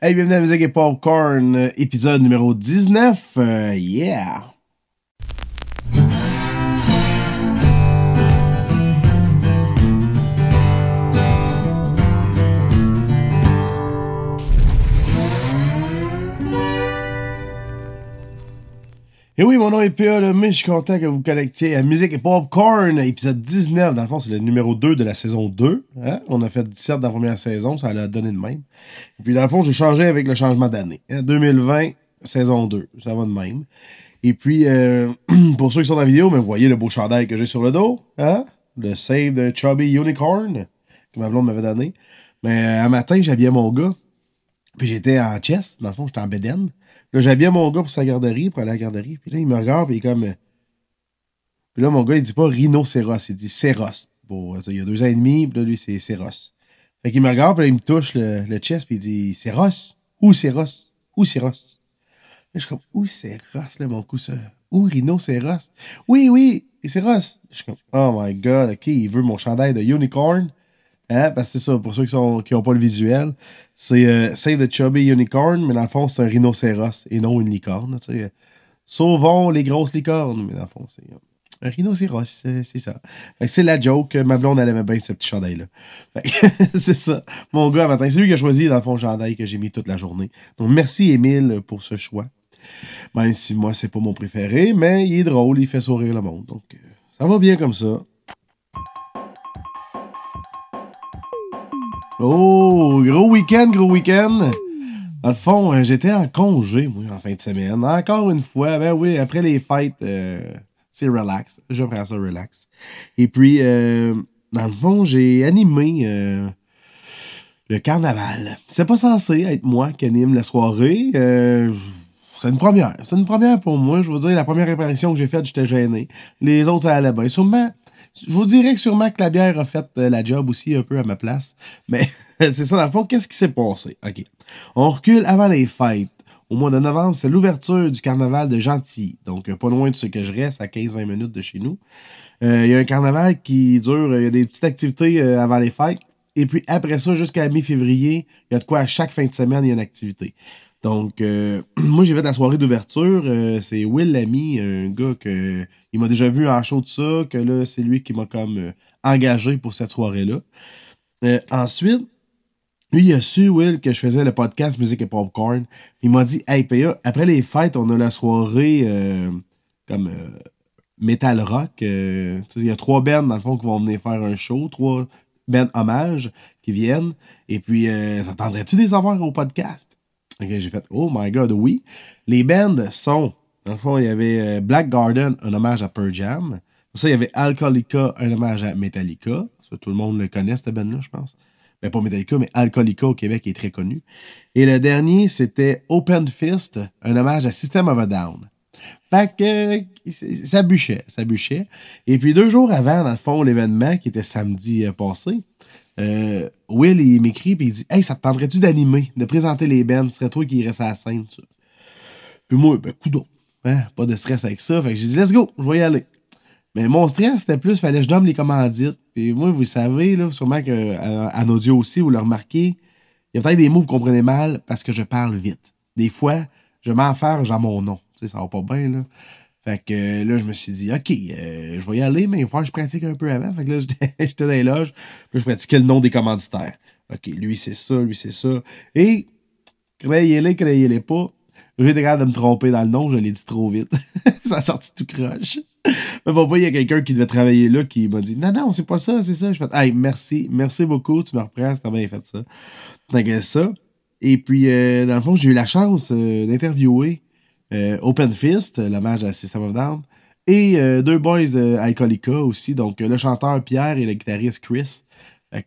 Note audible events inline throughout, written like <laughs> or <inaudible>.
Hey, bienvenue à Musique et Popcorn, euh, épisode numéro 19. Euh, yeah! Et oui, mon nom est P.A. mais je suis content que vous connectiez à Musique et Popcorn, épisode 19. Dans le fond, c'est le numéro 2 de la saison 2. Hein? On a fait 17 dans la première saison, ça a donné de même. Et puis, dans le fond, j'ai changé avec le changement d'année. 2020, hein? saison 2, ça va de même. Et puis, euh, <clears throat> pour ceux qui sont dans la vidéo, mais vous voyez le beau chandail que j'ai sur le dos. Hein? Le Save the Chubby Unicorn, que ma blonde m'avait donné. Mais euh, un matin, j'habillais mon gars. Puis j'étais en chest, dans le fond, j'étais en bedaine. Là, j'habillais mon gars pour sa garderie, pour aller à la garderie. Puis là, il me regarde, puis il est comme. euh, Puis là, mon gars, il dit pas rhinocéros, il dit céros. Bon, il y a deux ans et demi, puis là, lui, c'est céros. Fait qu'il me regarde, puis là, il me touche le, le chest, puis il dit céros? Où céros? Où céros? Là, je suis comme, où céros, là, mon coup, ça? Où rhinocéros? Oui, oui, et céros. Je suis comme, oh my god, ok, il veut mon chandail de unicorn. Hein? Parce que c'est ça, pour ceux qui n'ont qui pas le visuel, c'est euh, Save the Chubby Unicorn, mais dans le fond, c'est un rhinocéros et non une licorne. Sauvons les grosses licornes, mais dans le fond, c'est euh, un rhinocéros, c'est ça. C'est la joke. Ma blonde, elle aimait bien ce petit chandail-là. <laughs> C'est ça. Mon gars, matin, c'est lui qui a choisi, dans le fond, le chandail que j'ai mis toute la journée. Donc, merci, Émile, pour ce choix. Même si moi, c'est pas mon préféré, mais il est drôle, il fait sourire le monde. Donc, euh, ça va bien comme ça. Oh, gros week-end, gros week-end. Dans le fond, euh, j'étais en congé, moi, en fin de semaine. Encore une fois, ben oui, après les fêtes, euh, c'est relax. Je prends ça relax. Et puis, euh, dans le fond, j'ai animé euh, le carnaval. C'est pas censé être moi qui anime la soirée. C'est une première. C'est une première pour moi. Je vous dire, la première apparition que j'ai faite, j'étais gêné. Les autres, ça allait bien. Sûrement, je vous dirais sûrement que la bière a fait euh, la job aussi un peu à ma place. Mais <laughs> c'est ça, dans le fond, qu'est-ce qui s'est passé? OK. On recule avant les fêtes. Au mois de novembre, c'est l'ouverture du carnaval de Gentilly. Donc, euh, pas loin de ce que je reste, à 15-20 minutes de chez nous. Euh, Il y a un carnaval qui dure, il y a des petites activités avant les fêtes. Et puis après ça, jusqu'à mi-février, il y a de quoi à chaque fin de semaine, il y a une activité. Donc, euh, <clears throat> moi, j'ai fait la soirée d'ouverture. euh, c'est Will Lamy, un gars que il m'a déjà vu en show de ça, que là, c'est lui qui m'a comme euh, engagé pour cette soirée-là. Ensuite, lui, il a su, Will, que je faisais le podcast Musique et Popcorn. Il m'a dit Hey, PA, après les fêtes, on a la soirée comme Metal Rock. tu il y a trois bands, dans le fond, qui vont venir faire un show. Trois bands hommages qui viennent. Et puis, ça tendrait-tu des avoir au podcast? J'ai fait Oh my god, oui. Les bands sont, dans le fond, il y avait euh, Black Garden, un hommage à Pearl Jam. Ça, il y avait Alcoolica, un hommage à Metallica. Ça, tout le monde le connaît, cette band-là, je pense. Mais pas Metallica, mais Alcoolica au Québec est très connu. Et le dernier, c'était Open Fist, un hommage à System of a Down. Fait que ça bûchait, ça bûchait. Et puis deux jours avant, dans le fond, l'événement, qui était samedi euh, passé, euh, Will, il m'écrit et il dit Hey, ça te tendrait-tu d'animer, de présenter les bands? Ce serait toi qui irais à la scène. Puis moi, ben, coudon. Hein, pas de stress avec ça. Fait que j'ai dit Let's go, je vais y aller. Mais mon stress, c'était plus, fallait que je donne les commandites. Puis moi, vous le savez, là, sûrement qu'en audio aussi, vous le remarquez, il y a peut-être des mots que vous comprenez mal parce que je parle vite. Des fois, je m'en faire, j'ai mon nom. Tu sais, ça va pas bien, là. Fait que euh, là, je me suis dit, OK, euh, je vais y aller, mais il falloir que je pratique un peu avant. Fait que là, <laughs> j'étais dans les loges, puis je pratiquais le nom des commanditaires. OK, lui, c'est ça, lui, c'est ça. Et, créez-les, créez-les pas. J'ai été capable de me tromper dans le nom, je l'ai dit trop vite. <laughs> ça a sorti tout croche. Mais bon, il y a quelqu'un qui devait travailler là qui m'a dit Non, non, c'est pas ça, c'est ça. Je fais Hey, merci, merci beaucoup, tu me reprends, t'as bien fait ça. Donc, ça. Et puis, euh, dans le fond, j'ai eu la chance d'interviewer Open Fist, euh, l'hommage à System of Down, et euh, deux boys euh, Alcoolica aussi, donc euh, le chanteur Pierre et le guitariste Chris.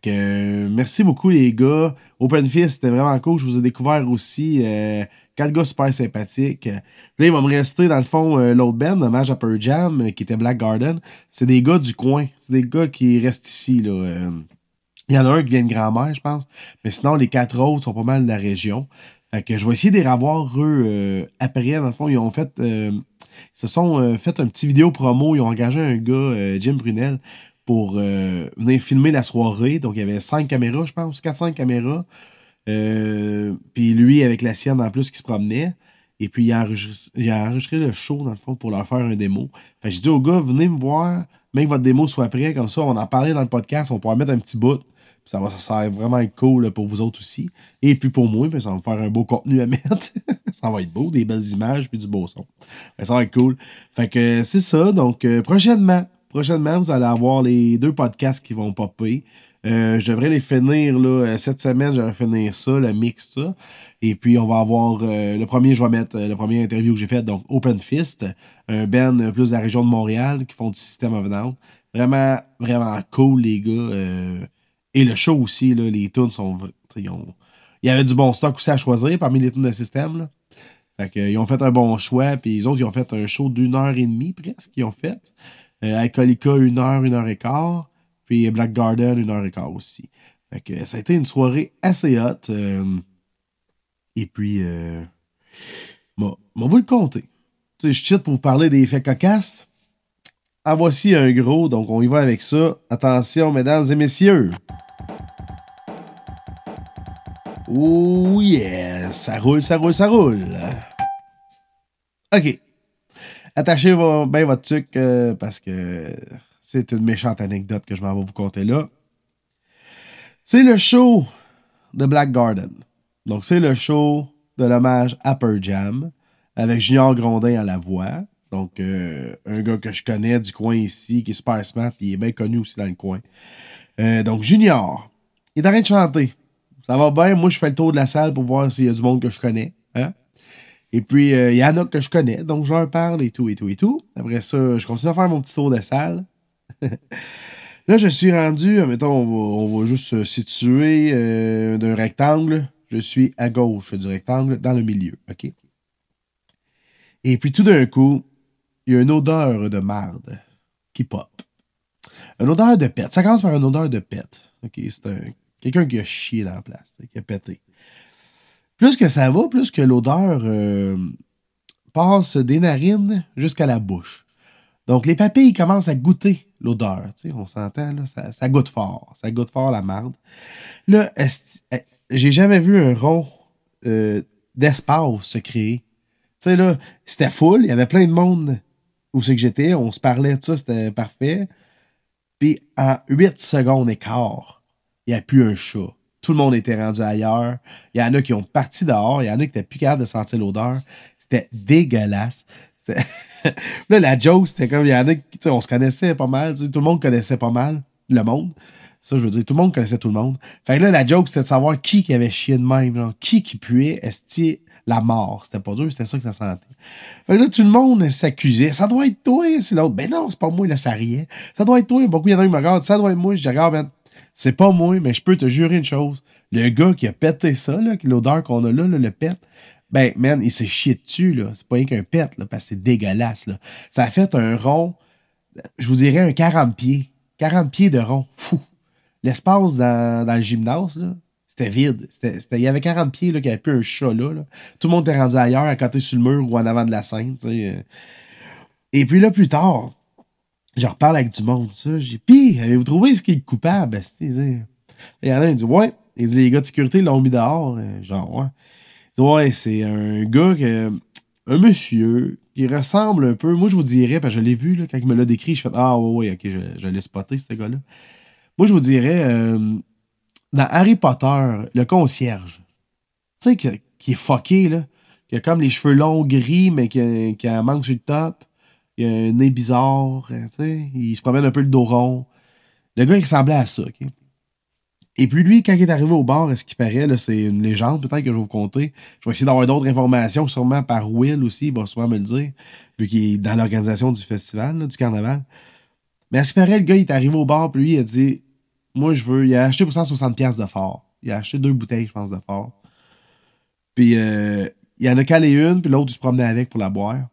Euh, merci beaucoup les gars. Open Fist, c'était vraiment cool. Je vous ai découvert aussi euh, quatre gars super sympathiques. Là, il va me rester, dans le fond, euh, l'autre band, à Pearl Jam, euh, qui était Black Garden. C'est des gars du coin. C'est des gars qui restent ici, là. euh. Il y en a un qui vient de grand-mère, je pense. Mais sinon, les quatre autres sont pas mal de la région. Que je vais essayer de les revoir, eux, euh, après. Dans le fond, ils ont fait... euh, ils se sont euh, fait un petit vidéo promo. Ils ont engagé un gars, euh, Jim Brunel, pour euh, venir filmer la soirée. Donc, il y avait cinq caméras, je pense, 4-5 caméras. Euh, puis lui, avec la sienne en plus, qui se promenait. Et puis, il a, enregistré, le show, dans le fond, pour leur faire un démo. Fait que j'ai dit au gars, venez me voir, même que votre démo soit prêt, comme ça, on en parlait dans le podcast, on pourra mettre un petit bout. Ça va, ça vraiment être cool pour vous autres aussi. Et puis pour moi, ça va me faire un beau contenu à mettre. <laughs> ça va être beau, des belles images puis du beau son. ça va être cool. Fait que c'est ça. Donc, euh, prochainement, prochainement, vous allez avoir les deux podcasts qui vont popper. Euh, je devrais les finir là, euh, cette semaine, je vais finir ça, le mix, ça. Et puis on va avoir le premier, je vais mettre le premier interview que j'ai fait, donc Open Fist, un plus de la région de Montréal qui font du système of. Vraiment, vraiment cool, les gars. Et le show aussi, là, les tunes sont. Il y avait du bon stock aussi à choisir parmi les tunes de système. Là. Fait ils ont fait un bon choix, puis les autres, ils ont fait un show d'une heure et demie presque, qu'ils ont fait. Euh, une heure, une heure et quart. Puis Black Garden, une heure et quart aussi. Fait que ça a été une soirée assez hot. Euh, et puis, euh, bon, on va le compter. je suis pour vous parler des effets cocasses. Ah, voici un gros, donc on y va avec ça. Attention, mesdames et messieurs. Oh yeah, ça roule, ça roule, ça roule. OK. Attachez bien votre truc euh, parce que c'est une méchante anecdote que je m'en vais vous conter là. C'est le show de Black Garden. Donc, c'est le show de l'hommage à Pearl Jam avec Junior Grondin à la voix. Donc, euh, un gars que je connais du coin ici, qui est super puis il est bien connu aussi dans le coin. Euh, donc, Junior, il est en de chanter. Ça va bien. Moi, je fais le tour de la salle pour voir s'il y a du monde que je connais. Hein? Et puis, euh, il y en a que je connais, donc je leur parle et tout, et tout, et tout. Après ça, je continue à faire mon petit tour de salle. <laughs> Là, je suis rendu, mettons, on va, juste se situer d'un rectangle. Je suis à gauche du rectangle, dans le milieu, OK? Et puis, tout d'un coup, il y a une odeur de marde qui pop. Une odeur de pète. Ça commence par une odeur de pète. OK, c'est quelqu'un qui a chié dans la place, qui a pété. Plus que ça va, plus que l'odeur euh, passe des narines jusqu'à la bouche. Donc, les papilles commencent à goûter l'odeur. On s'entend, là, ça, goûte fort. Ça goûte fort la marde. Là, eh, j'ai jamais vu un rond euh, d'espace se créer. Tu sais, là, c'était full, il y avait plein de monde où c'est que j'étais, on se parlait de ça, c'était parfait. Puis en 8 secondes et quart, il n'y a plus un chat. Tout le monde était rendu ailleurs. Il y en a qui ont parti dehors. Il y en a qui n'étaient plus capables de sentir l'odeur. C'était dégueulasse. <laughs> là, la joke, c'était comme, il y en a qui, on se connaissait pas mal. Tout le monde connaissait pas mal le monde. Ça, je veux dire, tout le monde connaissait tout le monde. Fait que là, la joke, c'était de savoir qui qui avait chié de même. Qui qui puait. Est-ce la mort. C'était pas dur, c'était ça que ça sentait. Là, tout le monde s'accusait. Ça doit être toi, c'est l'autre. Ben non, c'est pas moi, là, ça riait. Ça doit être toi. Beaucoup, il y en a qui me regardent. Ça doit être moi. Je dis, regarde, ben, c'est pas moi, mais je peux te jurer une chose. Le gars qui a pété ça, l'odeur qu'on a là, le pet, ben, man, il s'est chié dessus, là. C'est pas rien qu'un pet, là, parce que c'est dégueulasse, là. Ça a fait un rond, je vous dirais un 40 pieds. 40 pieds de rond. Fou. L'espace dans le gymnase, là, c'était vide. il y avait 40 pieds, là, qu'il avait plus un chat là, Tout le monde était rendu ailleurs, à côté sur le mur ou en avant de la scène. Et puis là, plus tard, je reparle avec du monde. Ça. J'ai Pis, avez-vous trouvé ce qui est coupable? Il y en a un dit Ouais. Il dit Les gars de sécurité l'ont mis dehors. Euh, genre, ouais. Il dit Ouais, c'est un gars que. Un monsieur qui ressemble un peu. Moi, je vous dirais, parce que je l'ai vu quand il me l'a décrit, je fais Ah ouais, ouais, ok, je, je l'ai spoté, ce gars-là. Moi, je vous dirais. Euh, dans Harry Potter, le concierge, tu sais, qui, est fucké, là, qui a comme les cheveux longs gris, mais qui a, qui un manque sur le top, il a un nez bizarre, tu sais, il se promène un peu le dos rond. Le gars, il ressemblait à ça, OK? Et puis lui, quand il est arrivé au bar, est-ce qu'il paraît, c'est une légende, peut-être que je vais vous conter. Je vais essayer d'avoir d'autres informations, sûrement par Will aussi, il va sûrement me le dire, vu qu'il est dans l'organisation du festival, du carnaval. Mais à ce qu'il paraît, le gars, il est arrivé au bar, puis lui, il a dit moi, je veux. Il a acheté pour 160$ de fort. Il a acheté deux bouteilles, je pense, de fort. Puis, euh, il en a calé une, puis l'autre, il se promenait avec pour la boire.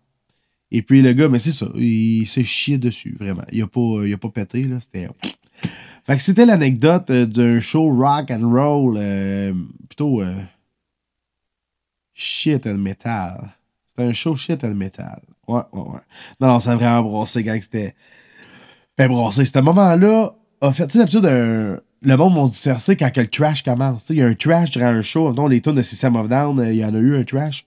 Et puis, le gars, mais c'est ça, il s'est chié dessus, vraiment. Il a pas, il a pas pété, là. C'était. Fait que c'était l'anecdote euh, d'un show rock and roll, euh, plutôt shit and metal. C'était un show shit and metal. Ouais, ouais, ouais. Non, non, ça vraiment brossé quand c'était. Ben, brossé. C'était moment-là, a fait, tu sais, d'habitude, le monde va se disperser quand le trash commence. Il y a un trash durant un show. Mettons, les tunes de System of Down, il y en a eu un trash.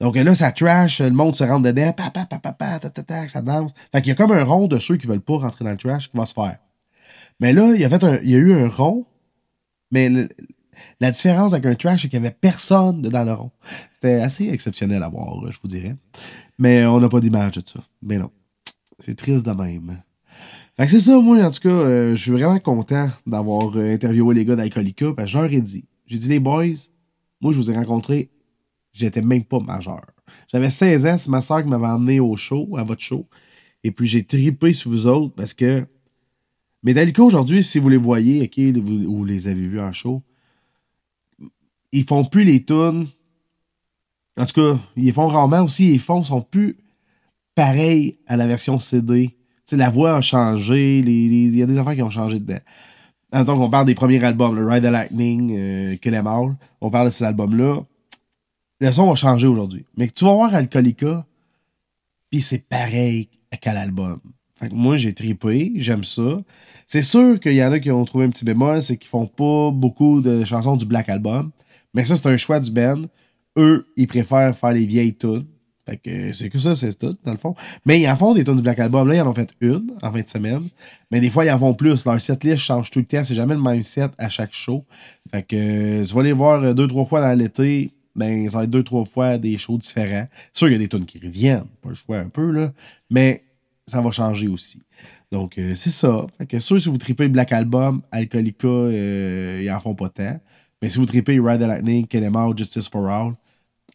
Donc là, ça trash, le monde se rentre dedans, pa, pa, pa, pa, ta, ta, ta, ça danse. Fait qu'il y a comme un rond de ceux qui veulent pas rentrer dans le trash qui va se faire. Mais là, il y a, eu un rond, mais la différence avec un trash, c'est qu'il n'y avait personne dans le rond. C'était assez exceptionnel à voir, je vous dirais. Mais on n'a pas d'image de ça. Mais non. C'est triste de même. Fait que c'est ça, moi, en tout cas, euh, je suis vraiment content d'avoir euh, interviewé les gars d'Alcoolica, parce que je leur ai dit. J'ai dit, les boys, moi, je vous ai rencontrés, j'étais même pas majeur. J'avais 16 ans, c'est ma soeur qui m'avait emmené au show, à votre show. Et puis, j'ai tripé sur vous autres parce que Metallica, aujourd'hui, si vous les voyez, OK, vous, ou les avez vus en show, ils font plus les tunes. En tout cas, ils font rarement aussi. Ils font, sont plus pareils à la version CD. La voix a changé. Il y a des affaires qui ont changé dedans. Donc, on parle des premiers albums, le Ride the Lightning, euh, Kill 'Em. On parle de ces albums-là. Le son va changer aujourd'hui. Mais tu vas voir Alcoolica, puis c'est pareil qu'à l'album. Fait que moi, j'ai tripé, j'aime ça. C'est sûr qu'il y en a qui ont trouvé un petit bémol, c'est qu'ils font pas beaucoup de chansons du Black Album. Mais ça, c'est un choix du band. Eux, ils préfèrent faire les vieilles tunes. Fait que c'est que ça, c'est tout, dans le fond. Mais ils en font des tunes du Black Album. Là, ils en ont fait une en fin de semaine. Mais des fois, ils en font plus. Leur setlist change tout le temps. C'est jamais le même set à chaque show. Fait que euh, tu vas voir euh, deux, trois fois dans l'été. Ben, ça va être deux, trois fois des shows différents. C'est sûr qu'il y a des tunes qui reviennent. Pas le choix un peu, là. Mais ça va changer aussi. Donc, euh, c'est ça. Fait que sûr, si vous tripez Black Album, Alcoolica, euh, ils en font pas tant. Mais si vous tripez Ride the Lightning, All, Justice for All,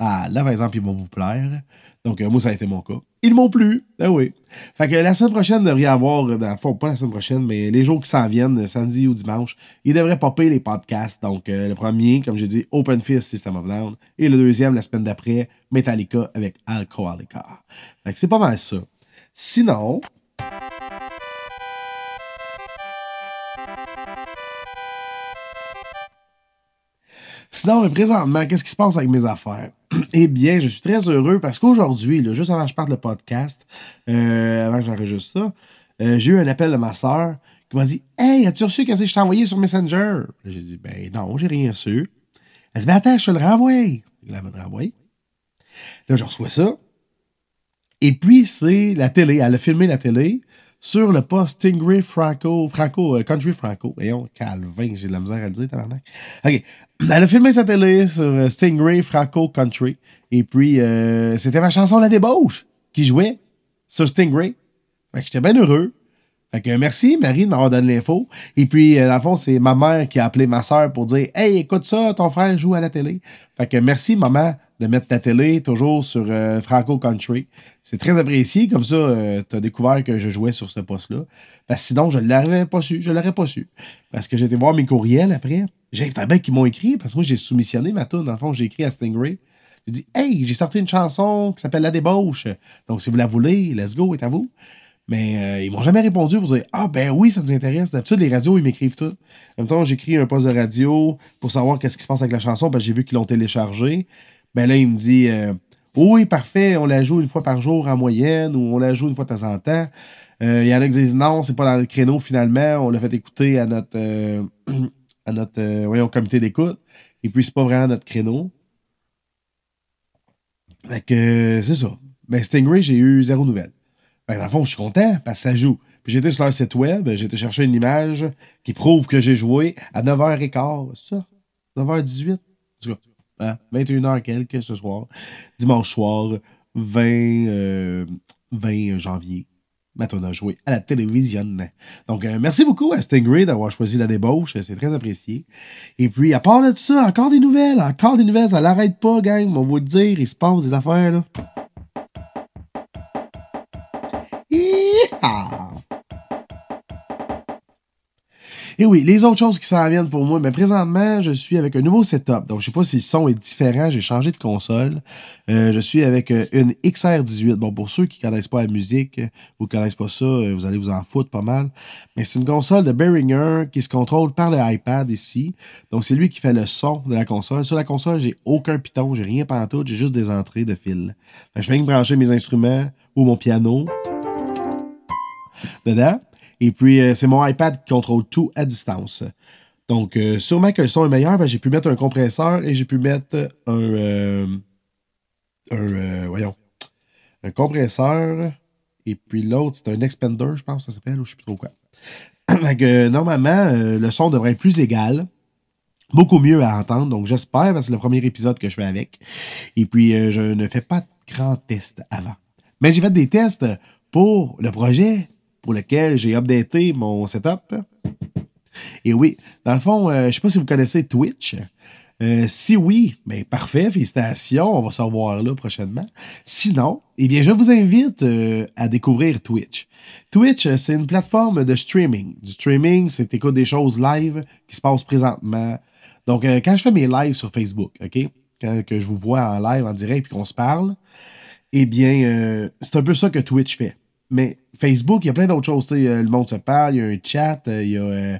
ah, là, par exemple, ils vont vous plaire. Donc, euh, moi, ça a été mon cas. Ils m'ont plu. Ben oui. Fait que la semaine prochaine, il devrait y avoir, euh, le fond, pas la semaine prochaine, mais les jours qui s'en viennent, euh, samedi ou dimanche, il devrait popper les podcasts. Donc, euh, le premier, comme j'ai dit, Open Fist, System of Down. Et le deuxième, la semaine d'après, Metallica avec Alcoholica. Fait que c'est pas mal ça. Sinon, Sinon, présentement, qu'est-ce qui se passe avec mes affaires? <clears throat> eh bien, je suis très heureux parce qu'aujourd'hui, juste avant que je parte le podcast, euh, avant que j'enregistre ça, euh, j'ai eu un appel de ma soeur qui m'a dit Hey, as-tu reçu qu'est-ce que je t'ai envoyé sur Messenger? J'ai dit Ben non, j'ai rien reçu. Elle dit Ben attends, je te le renvoie. Elle m'a renvoyé. Là, je reçois ça. Et puis, c'est la télé. Elle a filmé la télé sur le poste Stingray Franco, Franco, euh, Country Franco. Voyons, Calvin, j'ai de la misère à le dire, tabarnak. OK. Elle a filmé sa télé sur euh, Stingray Franco Country. Et puis, euh, c'était ma chanson La Débauche qui jouait sur Stingray. Fait que j'étais bien heureux. Fait que merci, Marie, de m'avoir donné l'info. Et puis, euh, dans le fond, c'est ma mère qui a appelé ma soeur pour dire Hey, écoute ça, ton frère joue à la télé. Fait que merci, maman, de mettre ta télé toujours sur euh, Franco Country. C'est très apprécié. Comme ça, euh, tu as découvert que je jouais sur ce poste-là. Parce que sinon, je ne l'aurais pas su. Je l'aurais pas su. Parce que j'ai été voir mes courriels après. J'ai bien qui m'ont écrit. Parce que moi, j'ai soumissionné ma tune. Dans le fond, j'ai écrit à Stingray. J'ai dit Hey, j'ai sorti une chanson qui s'appelle La Débauche. Donc, si vous la voulez, let's go, est à vous. Mais euh, ils m'ont jamais répondu pour dire Ah, ben oui, ça nous intéresse. D'habitude, les radios, ils m'écrivent tout. En même temps, j'écris un poste de radio pour savoir qu'est-ce qui se passe avec la chanson parce que j'ai vu qu'ils l'ont téléchargée. Ben là, il me dit euh, Oui, parfait, on la joue une fois par jour en moyenne ou on la joue une fois de temps en temps. Euh, Il y en a qui disent Non, c'est pas dans le créneau finalement. On l'a fait écouter à notre, euh, <clears throat> à notre comité d'écoute. Et puis, c'est pas vraiment notre créneau. Fait que c'est ça. Ben, Stingray, j'ai eu zéro nouvelle. Ben, dans le fond, je suis content parce que ça joue. Puis j'étais sur leur site web, été chercher une image qui prouve que j'ai joué à 9h15. Ça, 9h18. En tout cas, hein, 21h quelques ce soir. Dimanche soir, 20, euh, 20 janvier. Maintenant, on a joué à la télévision. Donc, euh, merci beaucoup à Stingray d'avoir choisi la débauche. C'est très apprécié. Et puis, à part de ça, encore des nouvelles. Encore des nouvelles. Ça l'arrête pas, gang. On va vous le dire. Il se passe des affaires, là. Et oui, les autres choses qui s'en viennent pour moi, mais présentement, je suis avec un nouveau setup. Donc, je sais pas si le son est différent, j'ai changé de console. Euh, je suis avec euh, une XR18. Bon, pour ceux qui connaissent pas la musique, euh, ou connaissent pas ça, euh, vous allez vous en foutre pas mal. Mais c'est une console de Behringer qui se contrôle par le iPad ici. Donc, c'est lui qui fait le son de la console. Sur la console, j'ai aucun piton, j'ai rien pantoute, j'ai juste des entrées de fil. Je viens brancher mes instruments ou mon piano dedans. Et puis, euh, c'est mon iPad qui contrôle tout à distance. Donc, euh, sûrement que le son est meilleur, j'ai pu mettre un compresseur et j'ai pu mettre un. Euh, voyons. Un compresseur. Et puis l'autre, c'est un expander, je pense, ça s'appelle, ou je sais plus trop quoi. <clears throat> donc, normalement, le son devrait être plus égal. Beaucoup mieux à entendre. Donc, j'espère, parce que c'est le premier épisode que je fais avec. Et puis, je ne fais pas de grands tests avant. Mais j'ai fait des tests pour le projet pour lequel j'ai updaté mon setup. Et oui, dans le fond, euh, je ne sais pas si vous connaissez Twitch. Euh, si oui, ben parfait, félicitations, on va se revoir là prochainement. Sinon, eh bien, je vous invite euh, à découvrir Twitch. Twitch, c'est une plateforme de streaming. Du streaming, c'est écoute des choses live qui se passent présentement. Donc, quand je fais mes lives sur Facebook, OK? Quand je vous vois en live, en direct, puis qu'on se parle, eh bien, c'est un peu ça que Twitch fait. Mais Facebook, il y a plein d'autres choses. le monde se parle, il y a un chat, il y a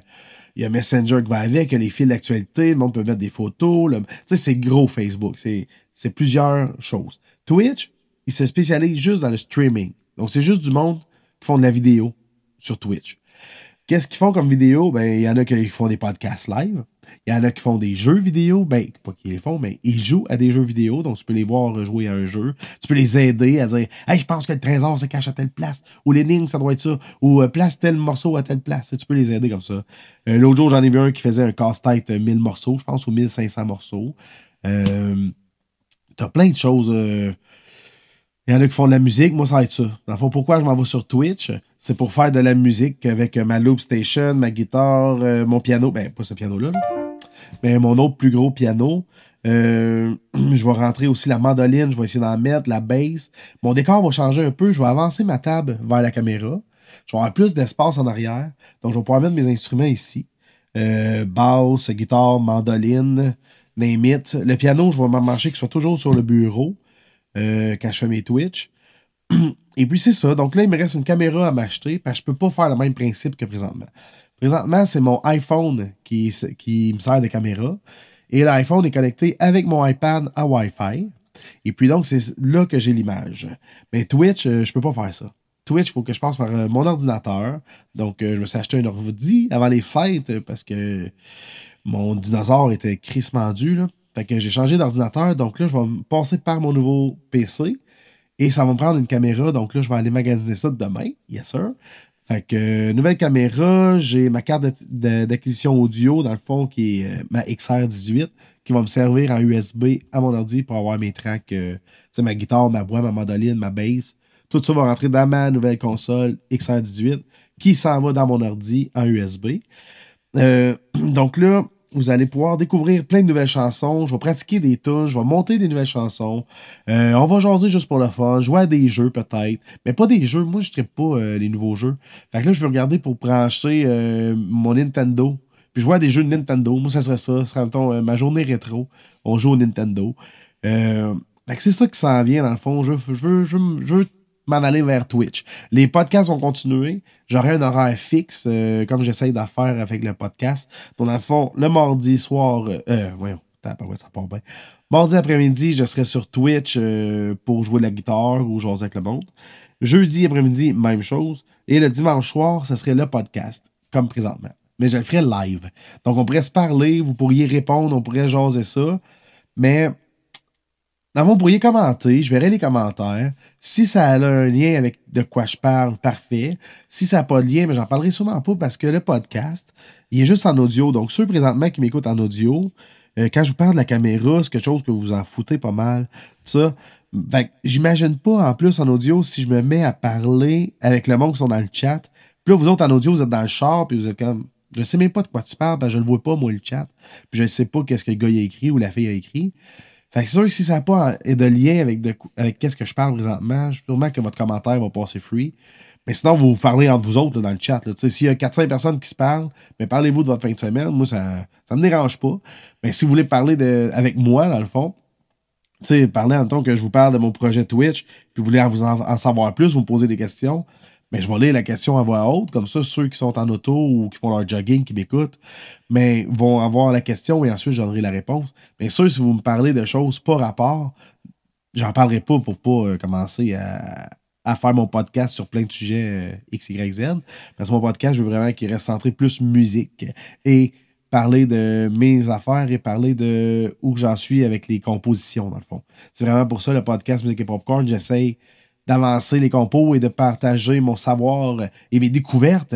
il y a Messenger qui va avec, il y a les fils d'actualité, le monde peut mettre des photos. Tu sais, c'est gros Facebook. C'est plusieurs choses. Twitch, il se spécialise juste dans le streaming. Donc, c'est juste du monde qui font de la vidéo sur Twitch. Qu'est-ce qu'ils font comme vidéo? Ben, il y en a qui font des podcasts live. Il y en a qui font des jeux vidéo. Ben, pas qu'ils les font, mais ils jouent à des jeux vidéo. Donc, tu peux les voir jouer à un jeu. Tu peux les aider à dire Hey, je pense que le trésor se cache à telle place. Ou l'énigme, ça doit être ça. Ou euh, place tel morceau à telle place. tu peux les aider comme ça. Euh, l'autre jour, j'en ai vu un qui faisait un casse-tête 1000 euh, morceaux, je pense, ou 1500 morceaux. Euh, T'as plein de choses. Il y en a qui font de la musique, moi ça va être ça. Dans le fond, pourquoi je m'en vais sur Twitch? C'est pour faire de la musique avec ma loop station, ma guitare, euh, mon piano. Ben, pas ce piano-là, mais mon autre plus gros piano. Euh, <clears throat> je vais rentrer aussi la mandoline, je vais essayer d'en mettre, la bass. Mon décor va changer un peu, je vais avancer ma table vers la caméra. Je vais avoir plus d'espace en arrière. Donc, je vais pouvoir mettre mes instruments ici. Euh, basse, guitare, mandoline, name it. Le piano, je vais m'en marcher qu'il soit toujours sur le bureau. Euh, quand je fais mes Twitch. <clears throat> Et puis c'est ça. Donc là, il me reste une caméra à m'acheter parce que je peux pas faire le même principe que présentement. Présentement, c'est mon iPhone qui, qui me sert de caméra. Et l'iPhone est connecté avec mon iPad à Wi-Fi. Et puis donc, c'est là que j'ai l'image. Mais Twitch, euh, je peux pas faire ça. Twitch, il faut que je passe par euh, mon ordinateur. Donc, je me suis acheté un ordi avant les fêtes parce que mon dinosaure était crissement. Là. Fait que j'ai changé d'ordinateur, donc là, je vais passer par mon nouveau PC et ça va me prendre une caméra, donc là, je vais aller magasiner ça demain, yes sir. Fait que, euh, nouvelle caméra, j'ai ma carte d'acquisition audio, dans le fond, qui est euh, ma XR18, qui va me servir en USB à mon ordi pour avoir mes tracks, euh, sais, ma guitare, ma voix, ma mandoline, ma bass. Tout ça va rentrer dans ma nouvelle console XR18, qui s'en va dans mon ordi en USB. <clears throat> donc là, vous allez pouvoir découvrir plein de nouvelles chansons. Je vais pratiquer des touches, je vais monter des nouvelles chansons. Euh, on va jaser juste pour le fun, jouer à des jeux peut-être. Mais pas des jeux. Moi, je ne pas euh, les nouveaux jeux. Fait que là, je vais regarder pour brancher euh, mon Nintendo. Puis jouer à des jeux de Nintendo. Moi, ça serait ça. Ce serait, ma journée rétro. On joue au Nintendo. fait que c'est ça qui s'en vient, dans le fond. Je, je veux m'en aller vers Twitch. Les podcasts vont continuer. J'aurai un horaire fixe, euh, comme j'essaye d'en faire avec le podcast. Donc, dans le fond, le mardi soir, euh, euh voyons, ça part bien. Mardi après-midi, je serai sur Twitch euh, pour jouer la guitare ou jouer avec le monde. Jeudi après-midi, même chose. Et le dimanche soir, ce serait le podcast, comme présentement. Mais je le ferai live. Donc, on pourrait se parler, vous pourriez répondre, on pourrait jaser ça. Mais dans vous pourriez commenter, je verrai les commentaires. Si ça a un lien avec de quoi je parle, parfait. Si ça n'a pas de lien, mais j'en parlerai sûrement pas parce que le podcast, il est juste en audio. Donc, ceux présentement qui m'écoutent en audio, euh, quand je vous parle de la caméra, c'est quelque chose que vous en foutez pas mal. Ça. j'imagine pas en plus en audio si je me mets à parler avec le monde qui sont dans le chat. Puis là, vous autres en audio, vous êtes dans le char, puis vous êtes comme. Je sais même pas de quoi tu parles, parce je le vois pas, moi, le chat. Puis je sais pas qu'est-ce que le gars a écrit ou la fille a écrit. Fait que c'est sûr que si ça n'a pas de lien avec, de, avec qu'est-ce que je parle présentement, sûrement que votre commentaire va passer free. Mais sinon, vous parlez entre vous autres dans le chat. S'il y a 400 personnes qui se parlent, mais parlez-vous de votre fin de semaine. Moi, ça ne me dérange pas. Mais si vous voulez parler de, avec moi, dans le fond, parler en tant que je vous parle de mon projet Twitch, puis vous voulez en, en savoir plus, vous me posez des questions, mais je vais lire la question à voix haute, comme ça, ceux qui sont en auto ou qui font leur jogging, qui m'écoutent, mais vont avoir la question et ensuite donnerai la réponse. Bien sûr, si vous me parlez de choses pas rapport, j'en parlerai pas pour pas euh, commencer à, faire mon podcast sur plein de sujets euh, X, Y, Z. Parce que mon podcast, je veux vraiment qu'il reste centré plus musique et parler de mes affaires et parler de où j'en suis avec les compositions, dans le fond. C'est vraiment pour ça le podcast Musique et Popcorn. J'essaye d'avancer les compos et de partager mon savoir et mes découvertes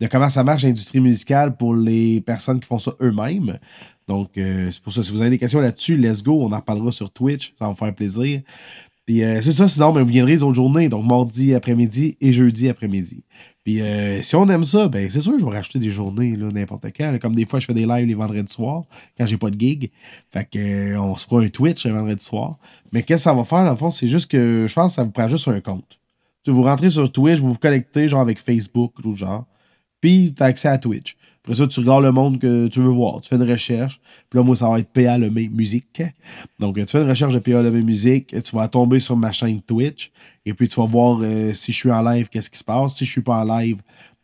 de comment ça marche l'industrie musicale pour les personnes qui font ça eux-mêmes. Donc, euh, c'est pour ça, si vous avez des questions là-dessus, let's go, on en reparlera sur Twitch, ça va me faire plaisir. Puis euh, c'est ça, sinon, ben, vous viendrez les autres journées, donc mardi après-midi et jeudi après-midi. Puis euh, si on aime ça, ben c'est sûr, je vais racheter des journées n'importe quand. Comme des fois, je fais des lives les vendredis soirs quand j'ai pas de gig. Fait que on se fera un Twitch le vendredi soir. Mais qu'est-ce que ça va faire, dans le fond, c'est juste que je pense que ça vous prend juste un compte. Vous rentrez sur Twitch, vous vous connectez genre avec Facebook ou genre puis tu as accès à Twitch. Après ça, tu regardes le monde que tu veux voir. Tu fais une recherche. Puis là, moi, ça va être PA Lemay Musique. Donc, tu fais une recherche de PA Lemay Musique. Tu vas tomber sur ma chaîne Twitch. Et puis, tu vas voir euh, si je suis en live, qu'est-ce qui se passe. Si je suis pas en live,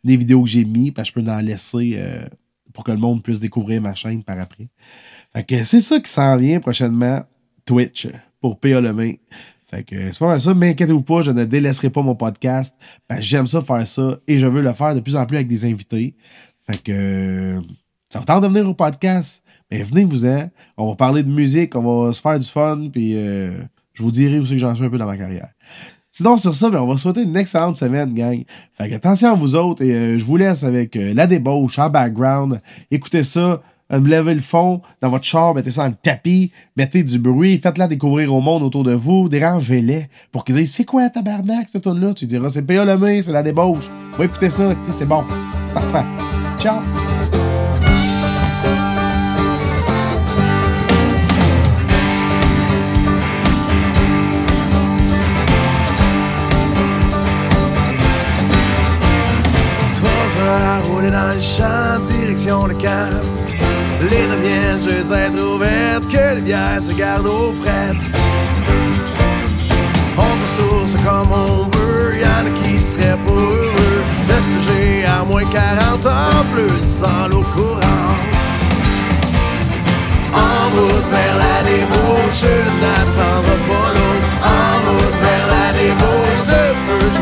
des vidéos que j'ai mis. Parce que je peux en laisser euh, pour que le monde puisse découvrir ma chaîne par après. Fait que c'est ça qui s'en vient prochainement. Twitch pour PA Lemay. Fait que c'est pas ça, mais inquiétez-vous pas, je ne délaisserai pas mon podcast. j'aime ça faire ça et je veux le faire de plus en plus avec des invités. Fait que ça vous tente de venir au podcast. Mais venez-vous-en. On va parler de musique, on va se faire du fun, puis euh, je vous dirai aussi que j'en suis un peu dans ma carrière. Sinon, sur ça, ben, on va souhaiter une excellente semaine, gang. Fait que attention à vous autres et euh, je vous laisse avec euh, la débauche en background. Écoutez ça levez le fond dans votre char, mettez ça dans le tapis, mettez du bruit, faites-la découvrir au monde autour de vous, dérangez-les pour qu'ils disent C'est quoi tabarnak cette tune là Tu diras C'est P.A. Lemay, c'est la débauche. Va écouter ça, c'est bon. Parfait. Ciao. rouler dans le champ, direction le camp. Les viennent juste être ouvertes, que les bières se gardent aux frettes. On ressource comme on veut, y'en a qui seraient pas heureux de sujet à moins 40 ans plus sans l'eau courante. En route vers la débauche, n'attendra pas l'eau. En route vers la débauche, de feu, je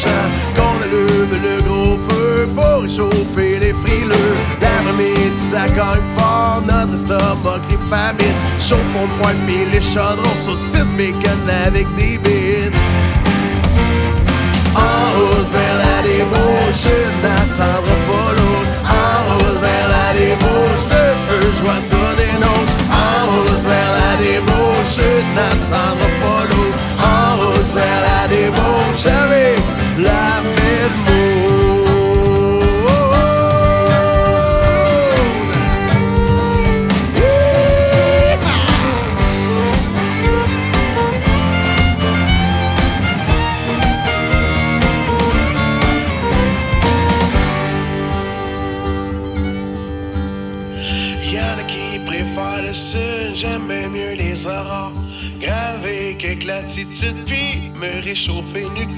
champ. Qu'on allume le gros feu pour réchauffer les frileux. L'après-midi, ça gagne fort, notre estomac crie famine. Chauffons de pointe, puis les chaudrons, saucisses, bacon avec des bites. En route vers la débauche, n'attendra pas l'autre. En route vers la débauche, feu, vois ça des nôtres. En route vers la débauche, n'attendra pas l'autre. En route vers la débauche, avec puis me réchauffer